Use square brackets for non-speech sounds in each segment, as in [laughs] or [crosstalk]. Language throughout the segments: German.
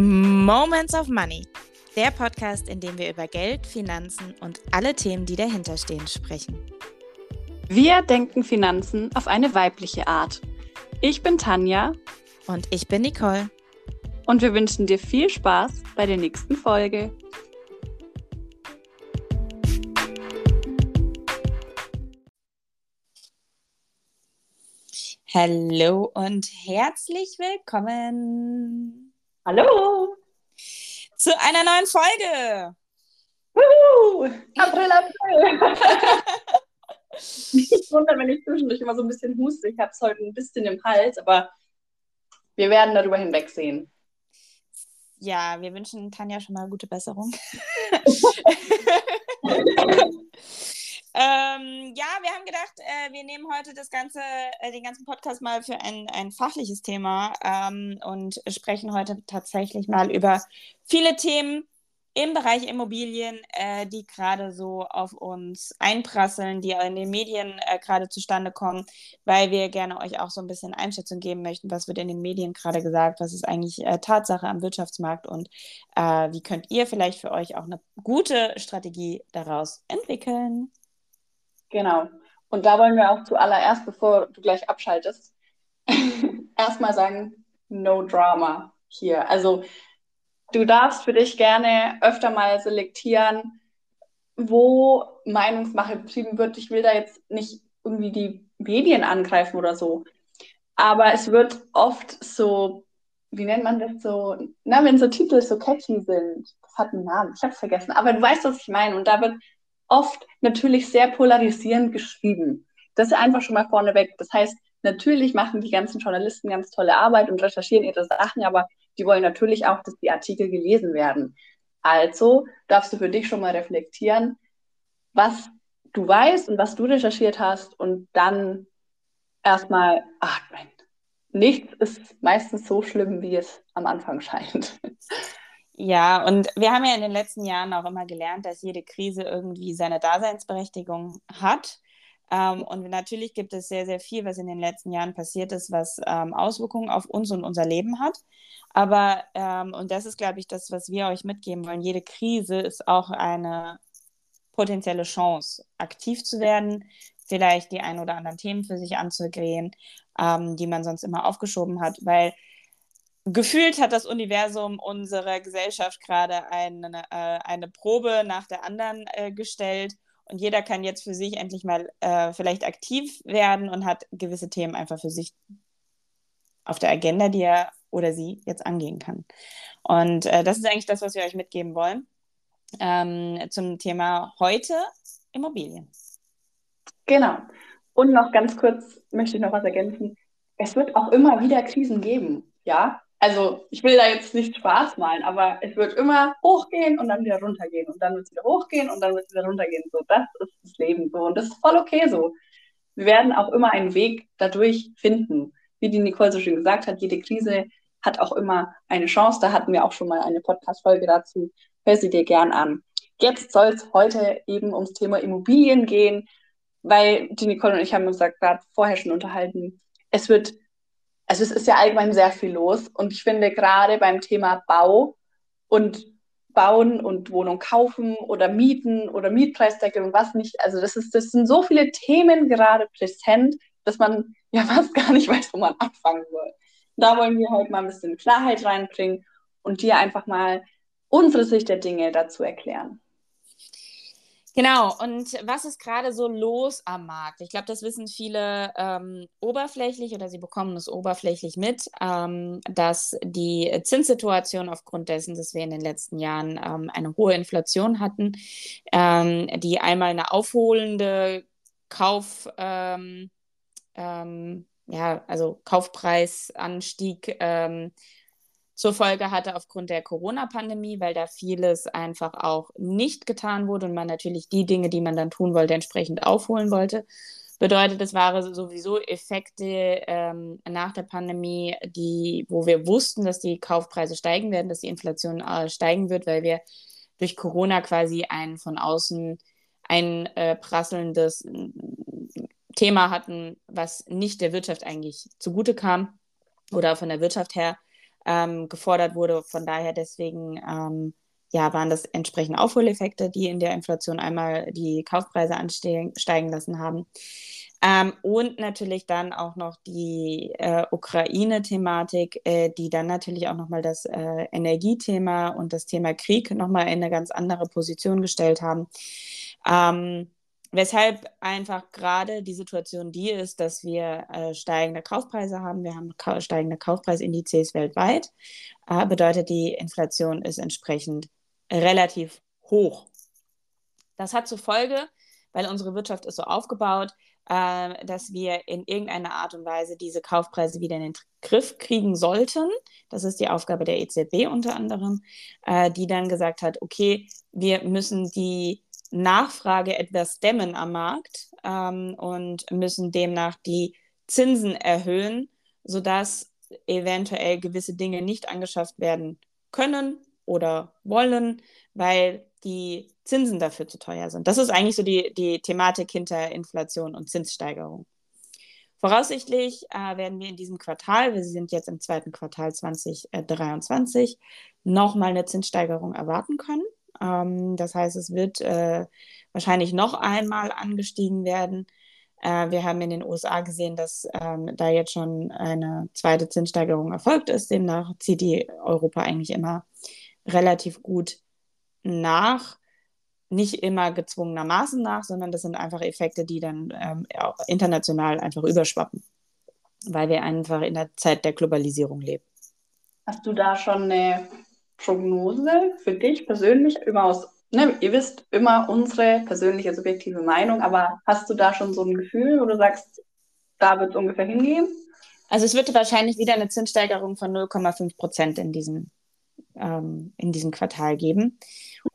Moments of Money, der Podcast, in dem wir über Geld, Finanzen und alle Themen, die dahinter stehen, sprechen. Wir denken Finanzen auf eine weibliche Art. Ich bin Tanja. Und ich bin Nicole. Und wir wünschen dir viel Spaß bei der nächsten Folge. Hallo und herzlich willkommen. Hallo. Zu einer neuen Folge. Juhu. April, April. [laughs] Nicht wundern, wenn ich zwischendurch immer so ein bisschen huste. Ich habe es heute ein bisschen im Hals, aber wir werden darüber hinwegsehen. Ja, wir wünschen Tanja schon mal gute Besserung. [laughs] [laughs] Ähm, ja, wir haben gedacht, äh, wir nehmen heute das ganze, äh, den ganzen Podcast mal für ein, ein fachliches Thema ähm, und sprechen heute tatsächlich mal über viele Themen im Bereich Immobilien, äh, die gerade so auf uns einprasseln, die in den Medien äh, gerade zustande kommen, weil wir gerne euch auch so ein bisschen Einschätzung geben möchten, was wird in den Medien gerade gesagt, was ist eigentlich äh, Tatsache am Wirtschaftsmarkt und äh, wie könnt ihr vielleicht für euch auch eine gute Strategie daraus entwickeln. Genau. Und da wollen wir auch zuallererst, bevor du gleich abschaltest, [laughs] erstmal sagen, no drama hier. Also du darfst für dich gerne öfter mal selektieren, wo Meinungsmache betrieben wird. Ich will da jetzt nicht irgendwie die Medien angreifen oder so. Aber es wird oft so, wie nennt man das so, na, wenn so Titel so catchy sind. Das hat einen Namen, ich habe es vergessen. Aber du weißt, was ich meine. Und da wird oft natürlich sehr polarisierend geschrieben. Das ist einfach schon mal vorneweg. Das heißt, natürlich machen die ganzen Journalisten ganz tolle Arbeit und recherchieren ihre Sachen, aber die wollen natürlich auch, dass die Artikel gelesen werden. Also darfst du für dich schon mal reflektieren, was du weißt und was du recherchiert hast und dann erstmal atmen. Nichts ist meistens so schlimm, wie es am Anfang scheint. [laughs] Ja, und wir haben ja in den letzten Jahren auch immer gelernt, dass jede Krise irgendwie seine Daseinsberechtigung hat. Ähm, und natürlich gibt es sehr, sehr viel, was in den letzten Jahren passiert ist, was ähm, Auswirkungen auf uns und unser Leben hat. Aber, ähm, und das ist, glaube ich, das, was wir euch mitgeben wollen, jede Krise ist auch eine potenzielle Chance, aktiv zu werden, vielleicht die ein oder anderen Themen für sich anzugehen, ähm, die man sonst immer aufgeschoben hat, weil gefühlt hat das Universum unserer Gesellschaft gerade eine, äh, eine Probe nach der anderen äh, gestellt und jeder kann jetzt für sich endlich mal äh, vielleicht aktiv werden und hat gewisse Themen einfach für sich auf der Agenda, die er oder sie jetzt angehen kann. Und äh, das ist eigentlich das, was wir euch mitgeben wollen ähm, zum Thema heute Immobilien. Genau. Und noch ganz kurz möchte ich noch was ergänzen. Es wird auch immer wieder Krisen geben. Ja, also ich will da jetzt nicht Spaß malen, aber es wird immer hochgehen und dann wieder runtergehen und dann wird es wieder hochgehen und dann wird es wieder runtergehen. So, das ist das Leben so und das ist voll okay so. Wir werden auch immer einen Weg dadurch finden. Wie die Nicole so schön gesagt hat, jede Krise hat auch immer eine Chance. Da hatten wir auch schon mal eine Podcast-Folge dazu. Hör sie dir gern an. Jetzt soll es heute eben ums Thema Immobilien gehen, weil die Nicole und ich haben uns gerade vorher schon unterhalten. Es wird also es ist ja allgemein sehr viel los und ich finde gerade beim Thema Bau und Bauen und Wohnung kaufen oder mieten oder Mietpreisdeckel und was nicht, also das ist, das sind so viele Themen gerade präsent, dass man ja [laughs] fast gar nicht weiß, wo man anfangen soll. Da wollen wir heute mal ein bisschen Klarheit reinbringen und dir einfach mal unsere Sicht der Dinge dazu erklären. Genau, und was ist gerade so los am Markt? Ich glaube, das wissen viele ähm, oberflächlich oder sie bekommen es oberflächlich mit, ähm, dass die Zinssituation aufgrund dessen, dass wir in den letzten Jahren ähm, eine hohe Inflation hatten, ähm, die einmal eine aufholende Kauf, ähm, ähm, ja, also Kaufpreisanstieg zur Folge hatte aufgrund der Corona-Pandemie, weil da vieles einfach auch nicht getan wurde und man natürlich die Dinge, die man dann tun wollte, entsprechend aufholen wollte. Bedeutet, es waren sowieso Effekte ähm, nach der Pandemie, die, wo wir wussten, dass die Kaufpreise steigen werden, dass die Inflation äh, steigen wird, weil wir durch Corona quasi ein von außen ein äh, prasselndes Thema hatten, was nicht der Wirtschaft eigentlich zugute kam oder von der Wirtschaft her ähm, gefordert wurde. Von daher deswegen ähm, ja, waren das entsprechend Aufholeffekte, die in der Inflation einmal die Kaufpreise ansteigen lassen haben. Ähm, und natürlich dann auch noch die äh, Ukraine-Thematik, äh, die dann natürlich auch nochmal das äh, Energiethema und das Thema Krieg nochmal in eine ganz andere Position gestellt haben. Ähm, weshalb einfach gerade die Situation die ist, dass wir äh, steigende Kaufpreise haben. Wir haben ka steigende Kaufpreisindizes weltweit. Äh, bedeutet, die Inflation ist entsprechend relativ hoch. Das hat zur Folge, weil unsere Wirtschaft ist so aufgebaut, äh, dass wir in irgendeiner Art und Weise diese Kaufpreise wieder in den Griff kriegen sollten. Das ist die Aufgabe der EZB unter anderem, äh, die dann gesagt hat, okay, wir müssen die Nachfrage etwas dämmen am Markt ähm, und müssen demnach die Zinsen erhöhen, sodass eventuell gewisse Dinge nicht angeschafft werden können oder wollen, weil die Zinsen dafür zu teuer sind. Das ist eigentlich so die, die Thematik hinter Inflation und Zinssteigerung. Voraussichtlich äh, werden wir in diesem Quartal, wir sind jetzt im zweiten Quartal 2023, nochmal eine Zinssteigerung erwarten können. Ähm, das heißt, es wird äh, wahrscheinlich noch einmal angestiegen werden. Äh, wir haben in den USA gesehen, dass ähm, da jetzt schon eine zweite Zinssteigerung erfolgt ist. Demnach zieht die Europa eigentlich immer relativ gut nach. Nicht immer gezwungenermaßen nach, sondern das sind einfach Effekte, die dann ähm, international einfach überschwappen, weil wir einfach in der Zeit der Globalisierung leben. Hast du da schon eine Prognose für dich persönlich immer aus, ne, ihr wisst immer unsere persönliche subjektive Meinung, aber hast du da schon so ein Gefühl, wo du sagst, da wird es ungefähr hingehen? Also es wird wahrscheinlich wieder eine Zinssteigerung von 0,5 Prozent in diesem, ähm, in diesem Quartal geben.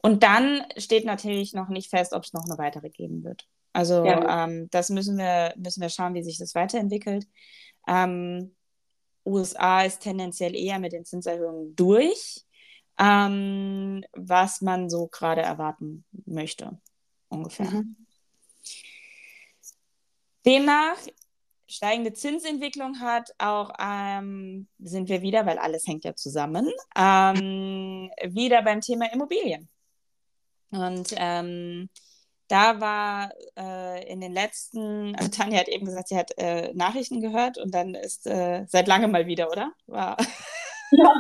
Und dann steht natürlich noch nicht fest, ob es noch eine weitere geben wird. Also ja. ähm, das müssen wir, müssen wir schauen, wie sich das weiterentwickelt. Ähm, USA ist tendenziell eher mit den Zinserhöhungen durch ähm, was man so gerade erwarten möchte, ungefähr. Mhm. Demnach steigende Zinsentwicklung hat, auch ähm, sind wir wieder, weil alles hängt ja zusammen, ähm, wieder beim Thema Immobilien. Und ähm, da war äh, in den letzten, also Tanja hat eben gesagt, sie hat äh, Nachrichten gehört und dann ist äh, seit langem mal wieder, oder? War ja,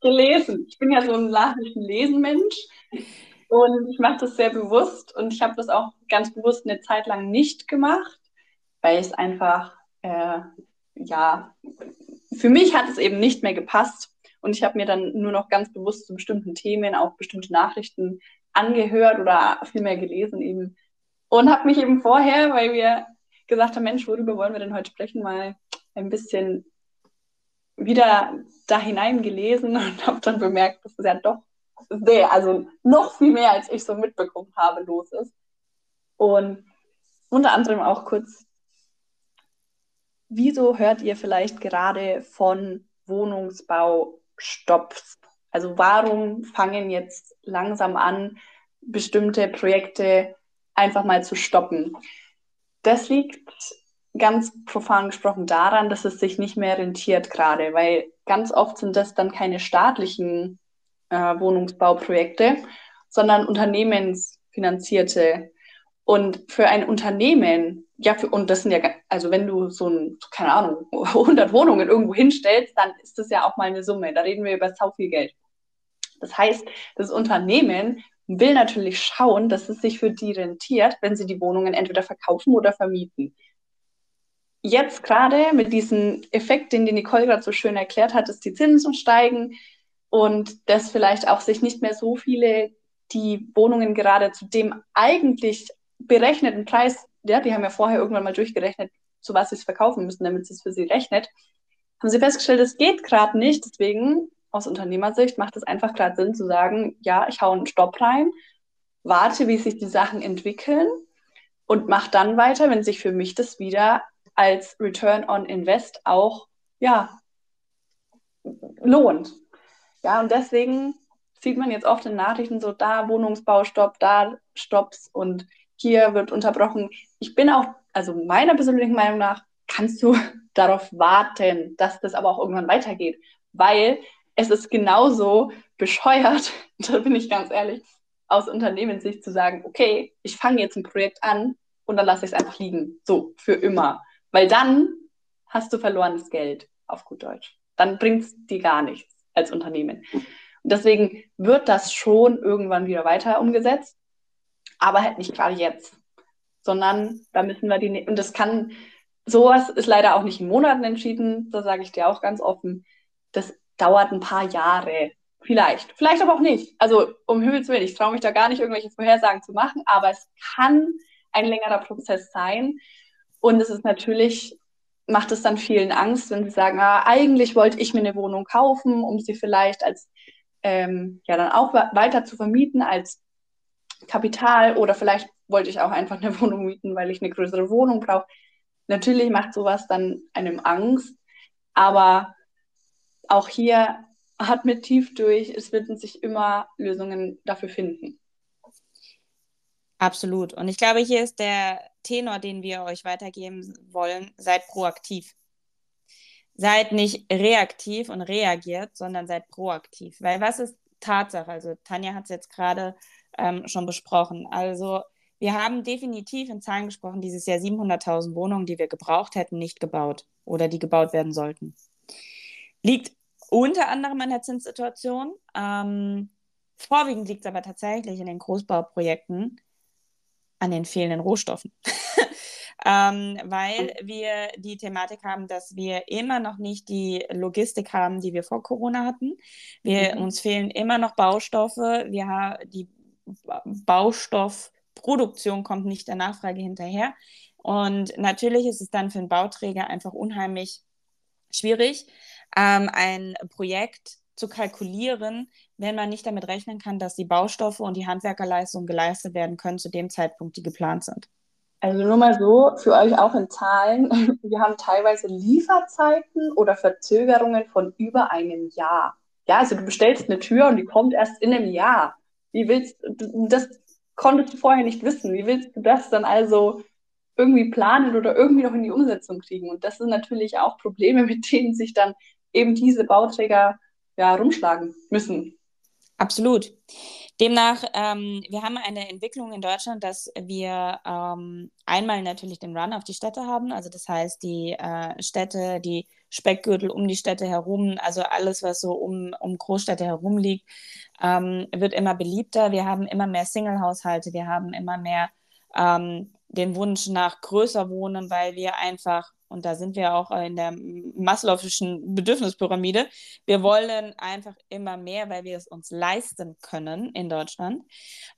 gelesen. Ich bin ja so ein Nachrichtenlesen-Mensch und ich mache das sehr bewusst und ich habe das auch ganz bewusst eine Zeit lang nicht gemacht, weil es einfach, äh, ja, für mich hat es eben nicht mehr gepasst und ich habe mir dann nur noch ganz bewusst zu bestimmten Themen auch bestimmte Nachrichten angehört oder vielmehr gelesen eben und habe mich eben vorher, weil wir gesagt haben, Mensch, worüber wollen wir denn heute sprechen, mal ein bisschen wieder da hineingelesen und [laughs] habe dann bemerkt, dass es ja doch sehr, also noch viel mehr, als ich so mitbekommen habe, los ist. Und unter anderem auch kurz, wieso hört ihr vielleicht gerade von Wohnungsbaustopps? Also warum fangen jetzt langsam an, bestimmte Projekte einfach mal zu stoppen? Das liegt ganz profan gesprochen daran, dass es sich nicht mehr rentiert gerade, weil ganz oft sind das dann keine staatlichen äh, Wohnungsbauprojekte, sondern unternehmensfinanzierte. Und für ein Unternehmen, ja, für, und das sind ja, also wenn du so ein, keine Ahnung, [laughs] 100 Wohnungen irgendwo hinstellst, dann ist das ja auch mal eine Summe. Da reden wir über so viel Geld. Das heißt, das Unternehmen will natürlich schauen, dass es sich für die rentiert, wenn sie die Wohnungen entweder verkaufen oder vermieten jetzt gerade mit diesem Effekt, den die Nicole gerade so schön erklärt hat, dass die Zinsen steigen und dass vielleicht auch sich nicht mehr so viele die Wohnungen gerade zu dem eigentlich berechneten Preis, ja, die haben ja vorher irgendwann mal durchgerechnet, zu was sie es verkaufen müssen, damit es für sie rechnet, haben sie festgestellt, es geht gerade nicht. Deswegen aus Unternehmersicht macht es einfach gerade Sinn zu sagen, ja, ich hau einen Stopp rein, warte, wie sich die Sachen entwickeln und mache dann weiter, wenn sich für mich das wieder als Return on Invest auch ja, lohnt. Ja, und deswegen sieht man jetzt oft in Nachrichten so, da Wohnungsbaustopp, da Stopps und hier wird unterbrochen. Ich bin auch, also meiner persönlichen Meinung nach, kannst du [laughs] darauf warten, dass das aber auch irgendwann weitergeht. Weil es ist genauso bescheuert, [laughs] da bin ich ganz ehrlich, aus Unternehmenssicht zu sagen, okay, ich fange jetzt ein Projekt an und dann lasse ich es einfach liegen, so für immer. Weil dann hast du verlorenes Geld, auf gut Deutsch. Dann bringt es dir gar nichts als Unternehmen. Und deswegen wird das schon irgendwann wieder weiter umgesetzt, aber halt nicht gerade jetzt, sondern da müssen wir die, und das kann, sowas ist leider auch nicht in Monaten entschieden, da sage ich dir auch ganz offen, das dauert ein paar Jahre, Vielleicht, vielleicht aber auch nicht. Also um Himmels Willen, ich traue mich da gar nicht, irgendwelche Vorhersagen zu machen, aber es kann ein längerer Prozess sein. Und es ist natürlich, macht es dann vielen Angst, wenn sie sagen, ah, eigentlich wollte ich mir eine Wohnung kaufen, um sie vielleicht als ähm, ja dann auch weiter zu vermieten als Kapital oder vielleicht wollte ich auch einfach eine [laughs] Wohnung mieten, weil ich eine größere Wohnung brauche. Natürlich macht sowas dann einem Angst, aber auch hier hat mit tief durch, es werden sich immer Lösungen dafür finden. Absolut. Und ich glaube, hier ist der Tenor, den wir euch weitergeben wollen, seid proaktiv. Seid nicht reaktiv und reagiert, sondern seid proaktiv. Weil was ist Tatsache? Also Tanja hat es jetzt gerade ähm, schon besprochen. Also wir haben definitiv in Zahlen gesprochen, dieses Jahr 700.000 Wohnungen, die wir gebraucht hätten, nicht gebaut oder die gebaut werden sollten. Liegt unter anderem an der Zinssituation. Ähm, vorwiegend liegt es aber tatsächlich in den Großbauprojekten an den fehlenden Rohstoffen. [laughs] ähm, weil wir die Thematik haben, dass wir immer noch nicht die Logistik haben, die wir vor Corona hatten. Wir, mhm. Uns fehlen immer noch Baustoffe. Wir haben die Baustoffproduktion kommt nicht der Nachfrage hinterher. Und natürlich ist es dann für einen Bauträger einfach unheimlich schwierig, ähm, ein Projekt zu kalkulieren, wenn man nicht damit rechnen kann, dass die Baustoffe und die Handwerkerleistungen geleistet werden können zu dem Zeitpunkt, die geplant sind. Also nur mal so, für euch auch in Zahlen, [laughs] wir haben teilweise Lieferzeiten oder Verzögerungen von über einem Jahr. Ja, also du bestellst eine Tür und die kommt erst in einem Jahr. Wie willst du, das konntest du vorher nicht wissen. Wie willst du das dann also irgendwie planen oder irgendwie noch in die Umsetzung kriegen? Und das sind natürlich auch Probleme, [laughs] mit denen sich dann eben diese Bauträger ja, rumschlagen müssen. Absolut. Demnach, ähm, wir haben eine Entwicklung in Deutschland, dass wir ähm, einmal natürlich den Run auf die Städte haben, also das heißt die äh, Städte, die Speckgürtel um die Städte herum, also alles, was so um, um Großstädte herum liegt, ähm, wird immer beliebter. Wir haben immer mehr Single-Haushalte, wir haben immer mehr ähm, den Wunsch nach größer Wohnen, weil wir einfach und da sind wir auch in der Maslow'schen Bedürfnispyramide. Wir wollen einfach immer mehr, weil wir es uns leisten können in Deutschland.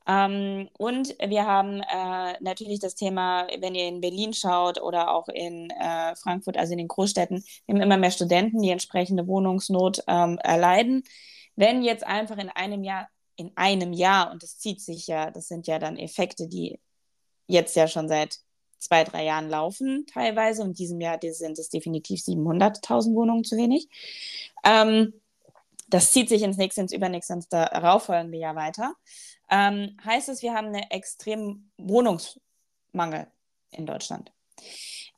Ähm, und wir haben äh, natürlich das Thema, wenn ihr in Berlin schaut oder auch in äh, Frankfurt, also in den Großstädten, wir haben immer mehr Studenten, die entsprechende Wohnungsnot ähm, erleiden. Wenn jetzt einfach in einem Jahr, in einem Jahr, und das zieht sich ja, das sind ja dann Effekte, die jetzt ja schon seit zwei, drei Jahren laufen teilweise. Und diesem Jahr sind es definitiv 700.000 Wohnungen zu wenig. Ähm, das zieht sich ins nächste, ins übernächste, ins darauffolgende Jahr weiter. Ähm, heißt es, wir haben einen extremen Wohnungsmangel in Deutschland.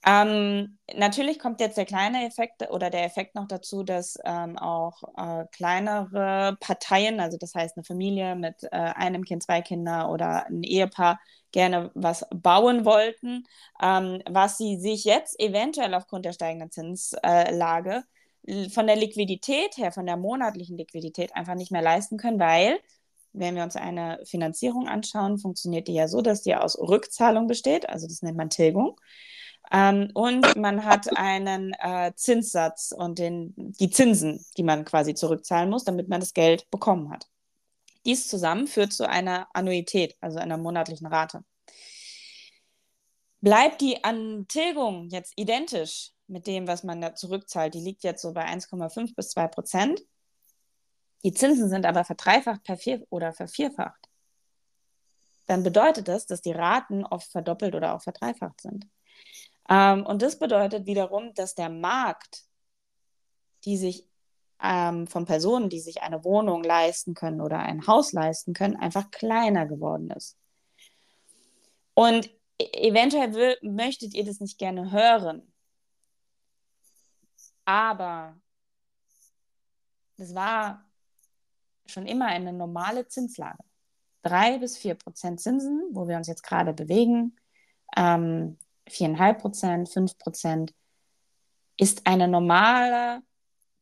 Ähm, natürlich kommt jetzt der kleine Effekt oder der Effekt noch dazu, dass ähm, auch äh, kleinere Parteien, also das heißt eine Familie mit äh, einem Kind, zwei Kinder oder ein Ehepaar, gerne was bauen wollten, ähm, was sie sich jetzt eventuell aufgrund der steigenden Zinslage äh, von der Liquidität her, von der monatlichen Liquidität einfach nicht mehr leisten können, weil wenn wir uns eine Finanzierung anschauen, funktioniert die ja so, dass die aus Rückzahlung besteht, also das nennt man Tilgung. Ähm, und man hat einen äh, Zinssatz und den, die Zinsen, die man quasi zurückzahlen muss, damit man das Geld bekommen hat. Dies zusammen führt zu einer Annuität, also einer monatlichen Rate. Bleibt die Antilgung jetzt identisch mit dem, was man da zurückzahlt, die liegt jetzt so bei 1,5 bis 2 Prozent, die Zinsen sind aber verdreifacht vervier oder vervierfacht, dann bedeutet das, dass die Raten oft verdoppelt oder auch verdreifacht sind. Ähm, und das bedeutet wiederum, dass der Markt, die sich ähm, von Personen, die sich eine Wohnung leisten können oder ein Haus leisten können, einfach kleiner geworden ist. Und e-, eventuell möchtet ihr das nicht gerne hören, aber das war schon immer eine normale Zinslage. Drei bis vier Prozent Zinsen, wo wir uns jetzt gerade bewegen, ähm, viereinhalb Prozent, fünf Prozent, ist eine normale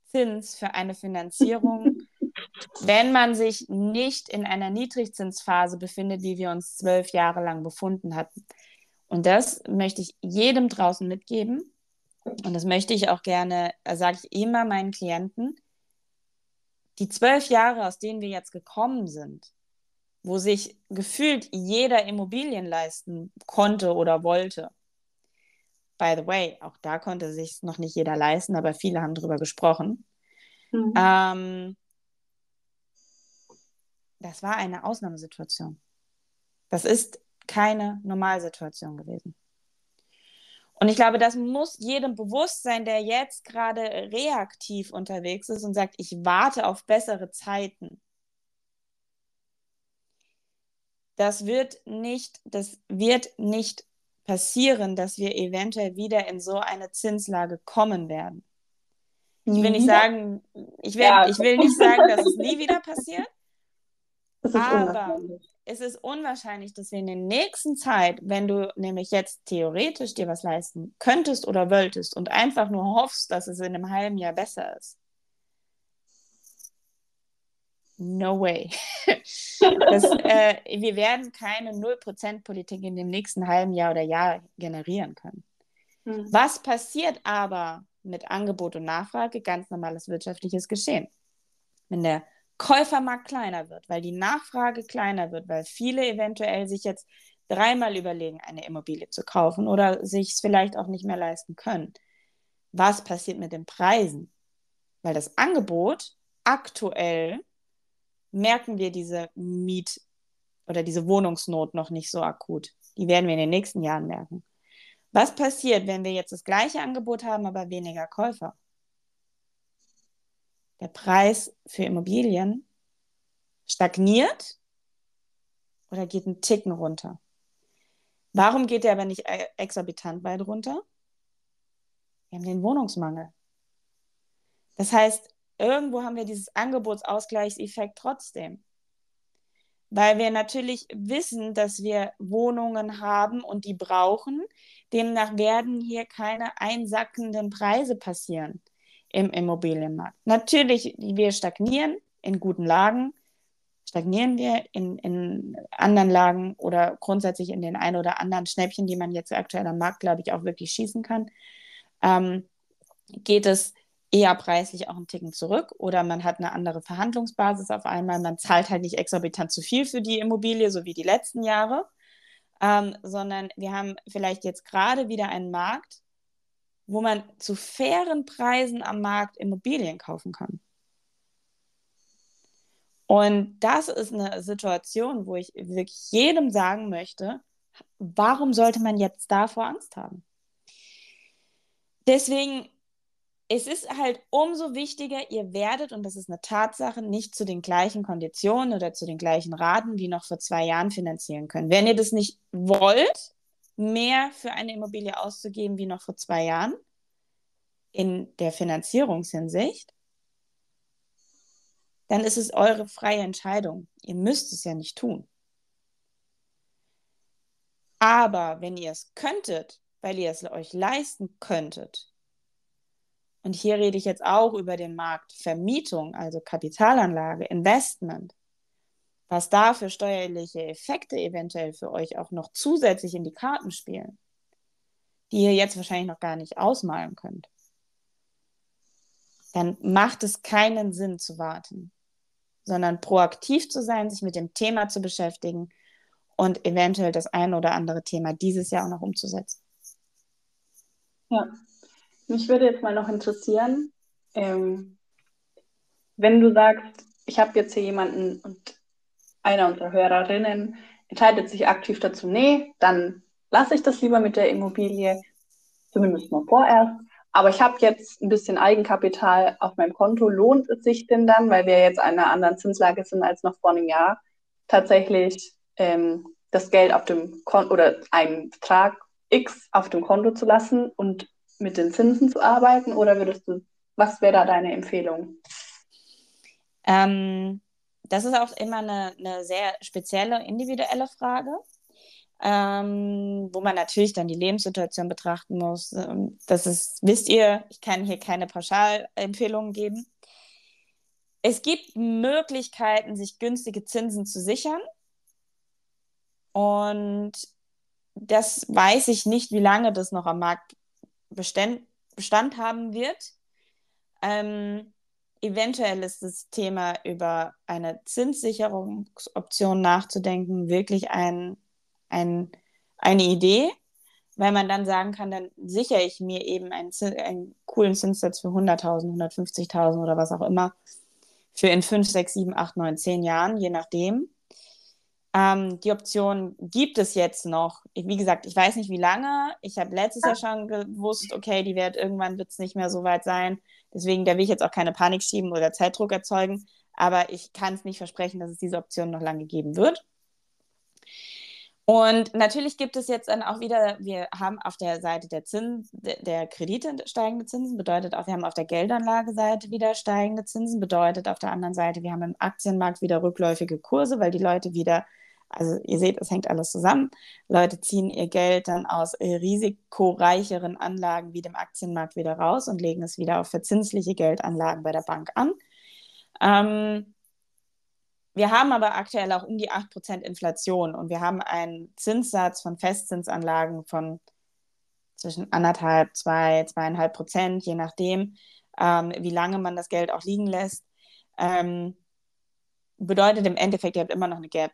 Zins für eine Finanzierung, [laughs] wenn man sich nicht in einer Niedrigzinsphase befindet, wie wir uns zwölf Jahre lang befunden hatten. Und das möchte ich jedem draußen mitgeben. Und das möchte ich auch gerne, äh, sage ich immer meinen Klienten, die zwölf Jahre, aus denen wir jetzt gekommen sind, wo sich gefühlt jeder Immobilien leisten konnte oder wollte. By the way, auch da konnte sich noch nicht jeder leisten, aber viele haben darüber gesprochen. Mhm. Ähm, das war eine Ausnahmesituation. Das ist keine Normalsituation gewesen. Und ich glaube, das muss jedem bewusst sein, der jetzt gerade reaktiv unterwegs ist und sagt, ich warte auf bessere Zeiten. Das wird nicht, das wird nicht passieren, dass wir eventuell wieder in so eine Zinslage kommen werden. Ich will nicht sagen, ich will, ja. ich will nicht sagen, dass es nie wieder passiert. [laughs] aber es ist unwahrscheinlich, dass wir in der nächsten Zeit, wenn du nämlich jetzt theoretisch dir was leisten könntest oder wolltest und einfach nur hoffst, dass es in einem halben Jahr besser ist. No way. [laughs] das, äh, wir werden keine 0%-Politik in dem nächsten halben Jahr oder Jahr generieren können. Hm. Was passiert aber mit Angebot und Nachfrage? Ganz normales wirtschaftliches Geschehen. Wenn der Käufermarkt kleiner wird, weil die Nachfrage kleiner wird, weil viele eventuell sich jetzt dreimal überlegen, eine Immobilie zu kaufen oder sich es vielleicht auch nicht mehr leisten können. Was passiert mit den Preisen? Weil das Angebot aktuell merken wir diese Miet- oder diese Wohnungsnot noch nicht so akut. Die werden wir in den nächsten Jahren merken. Was passiert, wenn wir jetzt das gleiche Angebot haben, aber weniger Käufer? der Preis für Immobilien stagniert oder geht ein Ticken runter. Warum geht der aber nicht e-, exorbitant weit runter? Wir haben den Wohnungsmangel. Das heißt, irgendwo haben wir dieses Angebotsausgleichseffekt trotzdem. Weil wir natürlich wissen, dass wir Wohnungen haben und die brauchen. Demnach werden hier keine einsackenden Preise passieren im Immobilienmarkt. Natürlich, wir stagnieren in guten Lagen, stagnieren wir in, in anderen Lagen oder grundsätzlich in den ein oder anderen Schnäppchen, die man jetzt aktuell am Markt, glaube ich, auch wirklich schießen kann, ähm, geht es eher preislich auch einen Ticken zurück oder man hat eine andere Verhandlungsbasis auf einmal. Man zahlt halt nicht exorbitant zu viel für die Immobilie, so wie die letzten Jahre, ähm, sondern wir haben vielleicht jetzt gerade wieder einen Markt, wo man zu fairen Preisen am Markt Immobilien kaufen kann. Und das ist eine Situation, wo ich wirklich jedem sagen möchte, warum sollte man jetzt davor Angst haben? Deswegen, es ist halt umso wichtiger, ihr werdet, und das ist eine Tatsache, nicht zu den gleichen Konditionen oder zu den gleichen Raten wie noch vor zwei Jahren finanzieren können. Wenn ihr das nicht wollt, mehr für eine Immobilie auszugeben wie noch vor zwei Jahren in der Finanzierungshinsicht, dann ist es eure freie Entscheidung. Ihr müsst es ja nicht tun. Aber wenn ihr es könntet, weil ihr es euch leisten könntet, und hier rede ich jetzt auch über den Markt Vermietung, also Kapitalanlage, Investment, was da für steuerliche Effekte eventuell für euch auch noch zusätzlich in die Karten spielen, die ihr jetzt wahrscheinlich noch gar nicht ausmalen könnt, dann macht es keinen Sinn zu warten, sondern proaktiv zu sein, sich mit dem Thema zu beschäftigen und eventuell das ein oder andere Thema dieses Jahr auch noch umzusetzen. Ja, mich würde jetzt mal noch interessieren, ähm, wenn du sagst, ich habe jetzt hier jemanden und einer unserer Hörerinnen entscheidet sich aktiv dazu, nee, dann lasse ich das lieber mit der Immobilie, zumindest mal vorerst. Aber ich habe jetzt ein bisschen Eigenkapital auf meinem Konto. Lohnt es sich denn dann, weil wir jetzt in einer anderen Zinslage sind als noch vor einem Jahr, tatsächlich ähm, das Geld auf dem Konto oder einen Betrag X auf dem Konto zu lassen und mit den Zinsen zu arbeiten? Oder würdest du, was wäre da deine Empfehlung? Ähm, das ist auch immer eine, eine sehr spezielle, individuelle Frage, ähm, wo man natürlich dann die Lebenssituation betrachten muss. Ähm, das ist, wisst ihr, ich kann hier keine Pauschalempfehlungen geben. Es gibt Möglichkeiten, sich günstige Zinsen zu sichern. Und das weiß ich nicht, wie lange das noch am Markt Bestand, Bestand haben wird. Ähm, eventuell ist das Thema über eine Zinssicherungsoption nachzudenken wirklich ein, ein, eine Idee, weil man dann sagen kann, dann sichere ich mir eben einen, einen coolen Zinssatz für 100.000, 150.000 oder was auch immer für in 5, 6, 7, 8, 9, 10 Jahren, je nachdem. Ähm, die Option gibt es jetzt noch. Ich, wie gesagt, ich weiß nicht, wie lange. Ich habe letztes Jahr schon gewusst, okay, die wird irgendwann wird es nicht mehr so weit sein. Deswegen, da will ich jetzt auch keine Panik schieben oder Zeitdruck erzeugen. Aber ich kann es nicht versprechen, dass es diese Option noch lange geben wird. Und natürlich gibt es jetzt dann auch wieder, wir haben auf der Seite der, Zins, der Kredite steigende Zinsen, bedeutet auch, wir haben auf der Geldanlageseite wieder steigende Zinsen, bedeutet auf der anderen Seite, wir haben im Aktienmarkt wieder rückläufige Kurse, weil die Leute wieder also ihr seht, es hängt alles zusammen. Leute ziehen ihr Geld dann aus risikoreicheren Anlagen wie dem Aktienmarkt wieder raus und legen es wieder auf verzinsliche Geldanlagen bei der Bank an. Ähm, wir haben aber aktuell auch um die 8% Inflation und wir haben einen Zinssatz von Festzinsanlagen von zwischen anderthalb, zwei, zweieinhalb Prozent, je nachdem, ähm, wie lange man das Geld auch liegen lässt. Ähm, bedeutet im Endeffekt, ihr habt immer noch eine Gap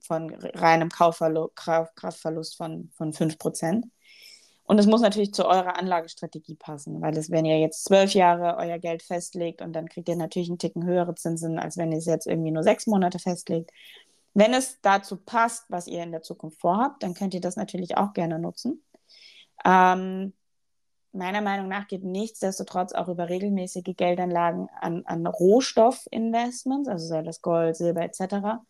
von reinem Kraftverlust von, von 5%. Und es muss natürlich zu eurer Anlagestrategie passen, weil es, wenn ihr jetzt zwölf Jahre euer Geld festlegt und dann kriegt ihr natürlich einen Ticken höhere Zinsen, als wenn ihr es jetzt irgendwie nur sechs Monate festlegt. Wenn es dazu passt, was ihr in der Zukunft vorhabt, dann könnt ihr das natürlich auch gerne nutzen. Ähm, meiner Meinung nach geht nichtsdestotrotz auch über regelmäßige Geldanlagen an, an Rohstoffinvestments, also sei das Gold, Silber etc.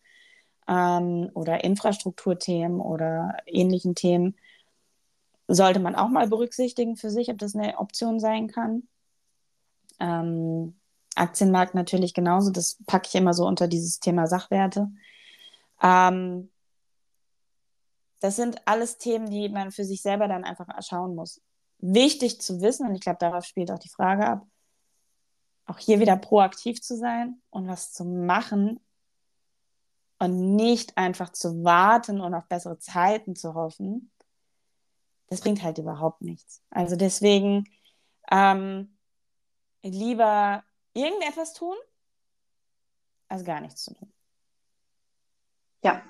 Ähm, oder Infrastrukturthemen oder ähnlichen Themen sollte man auch mal berücksichtigen für sich, ob das eine Option sein kann. Ähm, Aktienmarkt natürlich genauso, das packe ich immer so unter dieses Thema Sachwerte. Ähm, das sind alles Themen, die man für sich selber dann einfach schauen muss. Wichtig zu wissen, und ich glaube, darauf spielt auch die Frage ab, auch hier wieder proaktiv zu sein und was zu machen und nicht einfach zu warten und auf bessere Zeiten zu hoffen, das bringt halt überhaupt nichts. Also deswegen ähm, lieber irgendetwas tun, als gar nichts zu tun. Ja,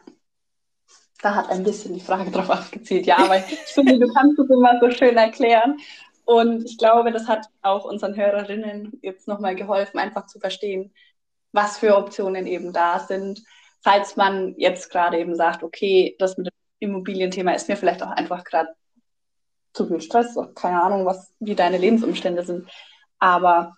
da hat ein bisschen die Frage [laughs] drauf abgezielt. Ja, aber ich finde, du kannst es immer so schön erklären. Und ich glaube, das hat auch unseren Hörerinnen jetzt nochmal geholfen, einfach zu verstehen, was für Optionen eben da sind. Falls man jetzt gerade eben sagt, okay, das mit dem Immobilienthema ist mir vielleicht auch einfach gerade zu viel Stress, keine Ahnung, was, wie deine Lebensumstände sind. Aber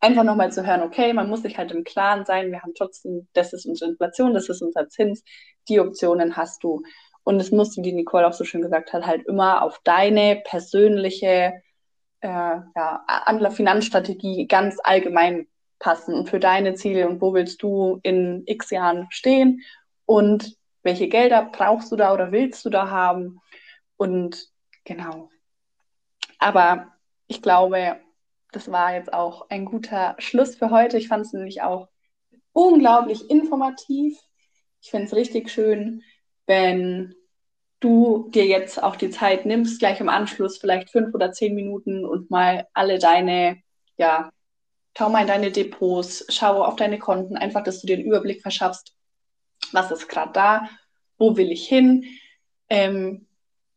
einfach nochmal zu hören, okay, man muss sich halt im Klaren sein, wir haben trotzdem, das ist unsere Inflation, das ist unser Zins, die Optionen hast du. Und es muss, wie Nicole auch so schön gesagt hat, halt immer auf deine persönliche äh, ja, Finanzstrategie ganz allgemein passen und für deine Ziele und wo willst du in x Jahren stehen und welche Gelder brauchst du da oder willst du da haben und genau, aber ich glaube, das war jetzt auch ein guter Schluss für heute. Ich fand es nämlich auch unglaublich informativ. Ich finde es richtig schön, wenn du dir jetzt auch die Zeit nimmst, gleich im Anschluss vielleicht fünf oder zehn Minuten und mal alle deine, ja, schau mal in deine Depots, schau auf deine Konten, einfach, dass du dir einen Überblick verschaffst, was ist gerade da, wo will ich hin, ähm,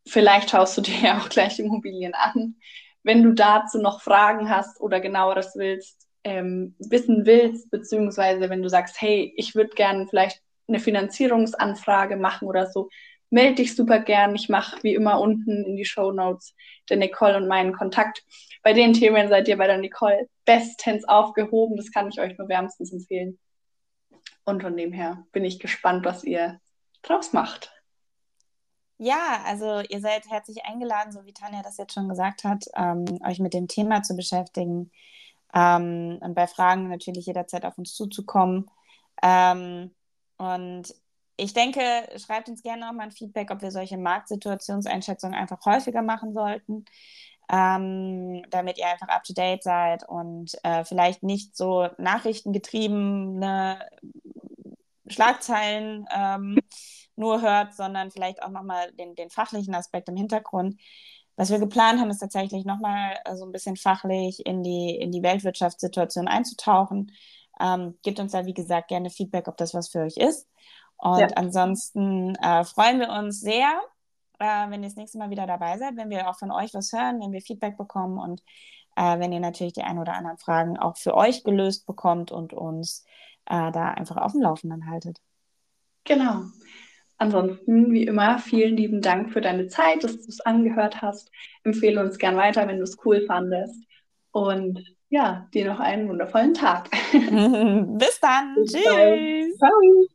Vielleicht schaust du dir ja auch gleich Immobilien an. Wenn du dazu noch Fragen hast oder genaueres willst, ähm, wissen willst, beziehungsweise wenn du sagst, hey, ich würde gerne vielleicht eine Finanzierungsanfrage machen oder so, melde dich super gern. Ich mache wie immer unten in die Show Notes der Nicole und meinen Kontakt. Bei den Themen seid ihr bei der Nicole bestens aufgehoben. Das kann ich euch nur wärmstens empfehlen. Und von dem her bin ich gespannt, was ihr draus macht. Ja, also ihr seid herzlich eingeladen, so wie Tanja das jetzt schon gesagt hat, ähm, euch mit dem Thema zu beschäftigen. Ähm, und bei Fragen natürlich jederzeit auf uns zuzukommen. Ähm, und ich denke, schreibt uns gerne auch mal ein Feedback, ob wir solche Marktsituationseinschätzungen einfach häufiger machen sollten, ähm, damit ihr einfach up to date seid und äh, vielleicht nicht so nachrichtengetriebene Schlagzeilen ähm, nur hört, sondern vielleicht auch nochmal den, den fachlichen Aspekt im Hintergrund. Was wir geplant haben, ist tatsächlich nochmal äh, so ein bisschen fachlich in die, in die Weltwirtschaftssituation einzutauchen. Ähm, gebt uns da, wie gesagt, gerne Feedback, ob das was für euch ist. Und ja. ansonsten äh, freuen wir uns sehr, äh, wenn ihr das nächste Mal wieder dabei seid, wenn wir auch von euch was hören, wenn wir Feedback bekommen und äh, wenn ihr natürlich die ein oder anderen Fragen auch für euch gelöst bekommt und uns äh, da einfach auf dem Laufenden haltet. Genau. Ansonsten, wie immer, vielen lieben Dank für deine Zeit, dass du es angehört hast. Empfehle uns gern weiter, wenn du es cool fandest. Und ja, dir noch einen wundervollen Tag. [laughs] [laughs] Bis dann. Bis Tschüss. Ciao.